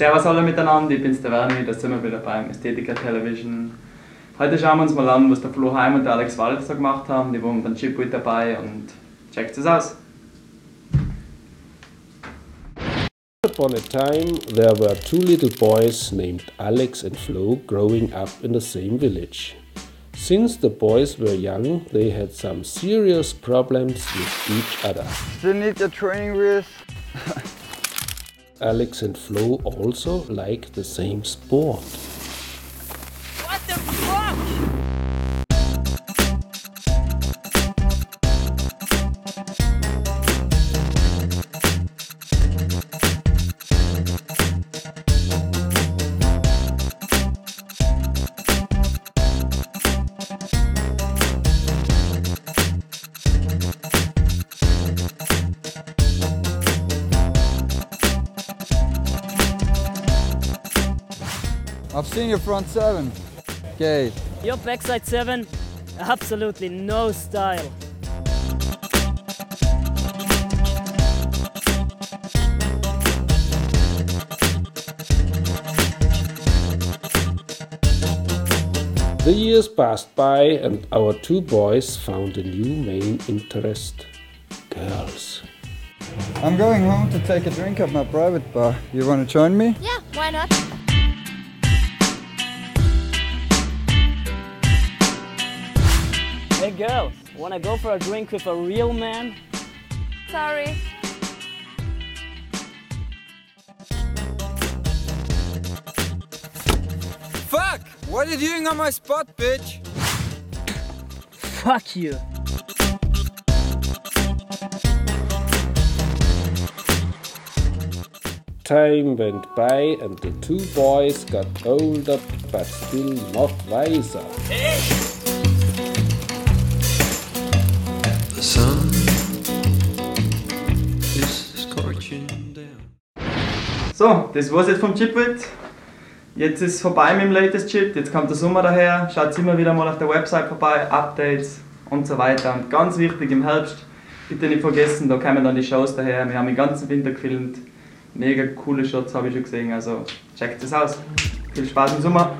Servus alle miteinander, ich bin's der Werni, da sind wir wieder beim Ästhetica Television. Heute schauen wir uns mal an, was der Flo Heim und der Alex Walter so gemacht haben. Die waren dann Chip mit dabei und checkt es aus. upon a time, there were two little boys named Alex and Flo growing up in the same village. Since the boys were young, they had some serious problems with each other. Still need your training wheels. Alex and Flo also like the same sport. What the fuck? I've seen your front seven. Okay. Your backside seven, absolutely no style. The years passed by, and our two boys found a new main interest girls. I'm going home to take a drink at my private bar. You want to join me? Yeah, why not? Hey girls, wanna go for a drink with a real man? Sorry. Fuck! What are you doing on my spot, bitch? Fuck you. Time went by, and the two boys got older but still not wiser. So, das war's jetzt vom Chipwit. Jetzt ist es vorbei mit dem latest Chip, jetzt kommt der Sommer daher. Schaut immer wieder mal auf der Website vorbei, Updates und so weiter. Und ganz wichtig im Herbst, bitte nicht vergessen, da kommen dann die Shows daher. Wir haben den ganzen Winter gefilmt. Mega coole Shots habe ich schon gesehen, also checkt es aus. Viel Spaß im Sommer.